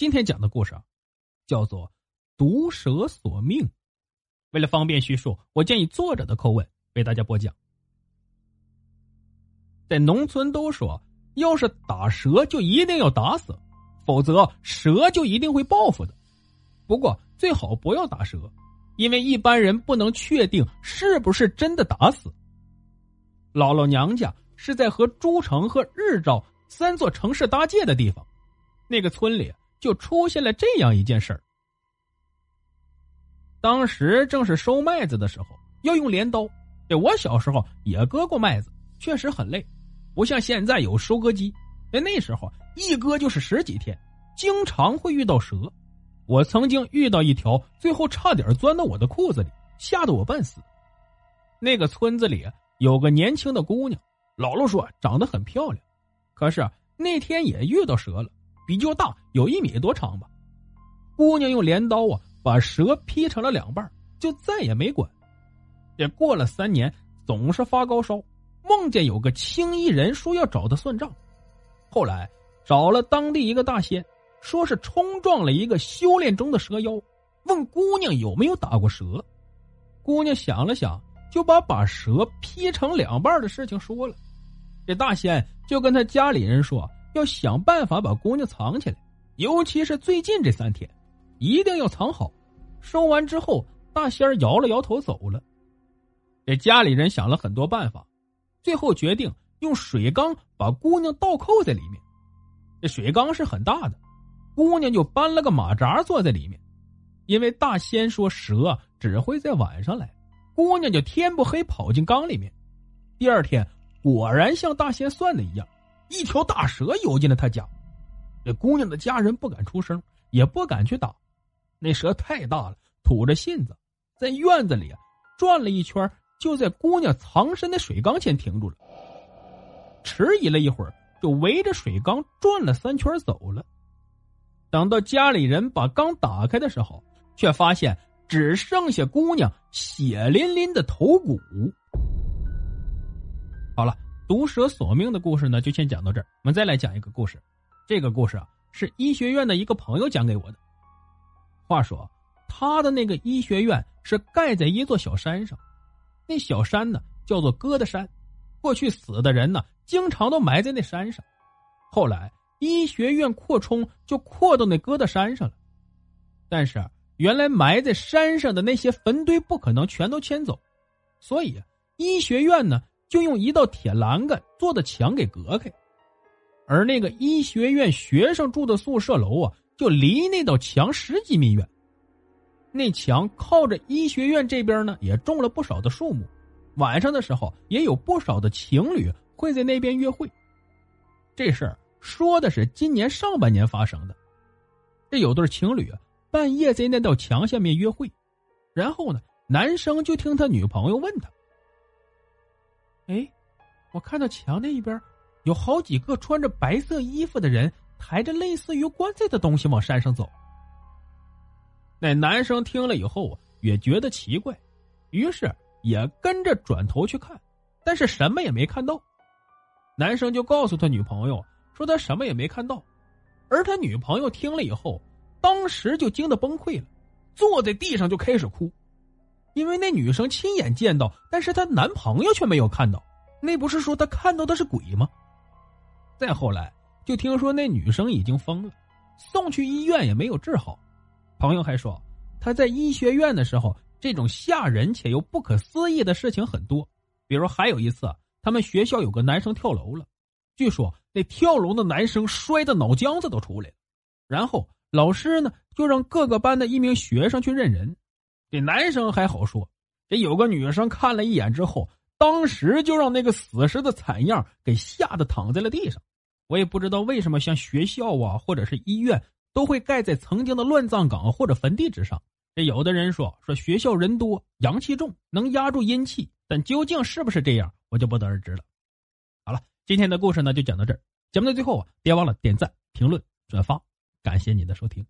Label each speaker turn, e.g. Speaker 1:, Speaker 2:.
Speaker 1: 今天讲的故事啊，叫做。毒蛇索命。为了方便叙述，我建议作者的口吻为大家播讲。在农村都说，要是打蛇就一定要打死，否则蛇就一定会报复的。不过最好不要打蛇，因为一般人不能确定是不是真的打死。姥姥娘家是在和诸城和日照三座城市搭界的地方，那个村里就出现了这样一件事儿。当时正是收麦子的时候，要用镰刀。这我小时候也割过麦子，确实很累，不像现在有收割机。在那时候，一割就是十几天，经常会遇到蛇。我曾经遇到一条，最后差点钻到我的裤子里，吓得我半死。那个村子里有个年轻的姑娘，姥姥说长得很漂亮，可是那天也遇到蛇了，比较大，有一米多长吧。姑娘用镰刀啊。把蛇劈成了两半，就再也没管。也过了三年，总是发高烧，梦见有个青衣人说要找他算账。后来找了当地一个大仙，说是冲撞了一个修炼中的蛇妖，问姑娘有没有打过蛇。姑娘想了想，就把把蛇劈成两半的事情说了。这大仙就跟他家里人说，要想办法把姑娘藏起来，尤其是最近这三天。一定要藏好。收完之后，大仙儿摇了摇头走了。这家里人想了很多办法，最后决定用水缸把姑娘倒扣在里面。这水缸是很大的，姑娘就搬了个马扎坐在里面。因为大仙说蛇只会在晚上来，姑娘就天不黑跑进缸里面。第二天，果然像大仙算的一样，一条大蛇游进了他家。这姑娘的家人不敢出声，也不敢去打。那蛇太大了，吐着信子，在院子里啊转了一圈，就在姑娘藏身的水缸前停住了。迟疑了一会儿，就围着水缸转了三圈走了。等到家里人把缸打开的时候，却发现只剩下姑娘血淋淋的头骨。好了，毒蛇索命的故事呢，就先讲到这儿。我们再来讲一个故事，这个故事啊是医学院的一个朋友讲给我的。话说，他的那个医学院是盖在一座小山上，那小山呢叫做疙瘩山，过去死的人呢经常都埋在那山上。后来医学院扩充，就扩到那疙瘩山上了。但是原来埋在山上的那些坟堆不可能全都迁走，所以医学院呢就用一道铁栏杆做的墙给隔开，而那个医学院学生住的宿舍楼啊。就离那道墙十几米远，那墙靠着医学院这边呢，也种了不少的树木。晚上的时候，也有不少的情侣会在那边约会。这事儿说的是今年上半年发生的。这有对情侣半夜在那道墙下面约会，然后呢，男生就听他女朋友问他：“哎，我看到墙那一边有好几个穿着白色衣服的人。”抬着类似于棺材的东西往山上走。那男生听了以后啊，也觉得奇怪，于是也跟着转头去看，但是什么也没看到。男生就告诉他女朋友说他什么也没看到，而他女朋友听了以后，当时就惊得崩溃了，坐在地上就开始哭，因为那女生亲眼见到，但是她男朋友却没有看到，那不是说他看到的是鬼吗？再后来。就听说那女生已经疯了，送去医院也没有治好。朋友还说，他在医学院的时候，这种吓人且又不可思议的事情很多。比如还有一次，他们学校有个男生跳楼了，据说那跳楼的男生摔的脑浆子都出来了。然后老师呢就让各个班的一名学生去认人。这男生还好说，这有个女生看了一眼之后，当时就让那个死尸的惨样给吓得躺在了地上。我也不知道为什么，像学校啊，或者是医院，都会盖在曾经的乱葬岗或者坟地之上。这有的人说说学校人多，阳气重，能压住阴气，但究竟是不是这样，我就不得而知了。好了，今天的故事呢就讲到这儿。节目的最后啊，别忘了点赞、评论、转发，感谢你的收听。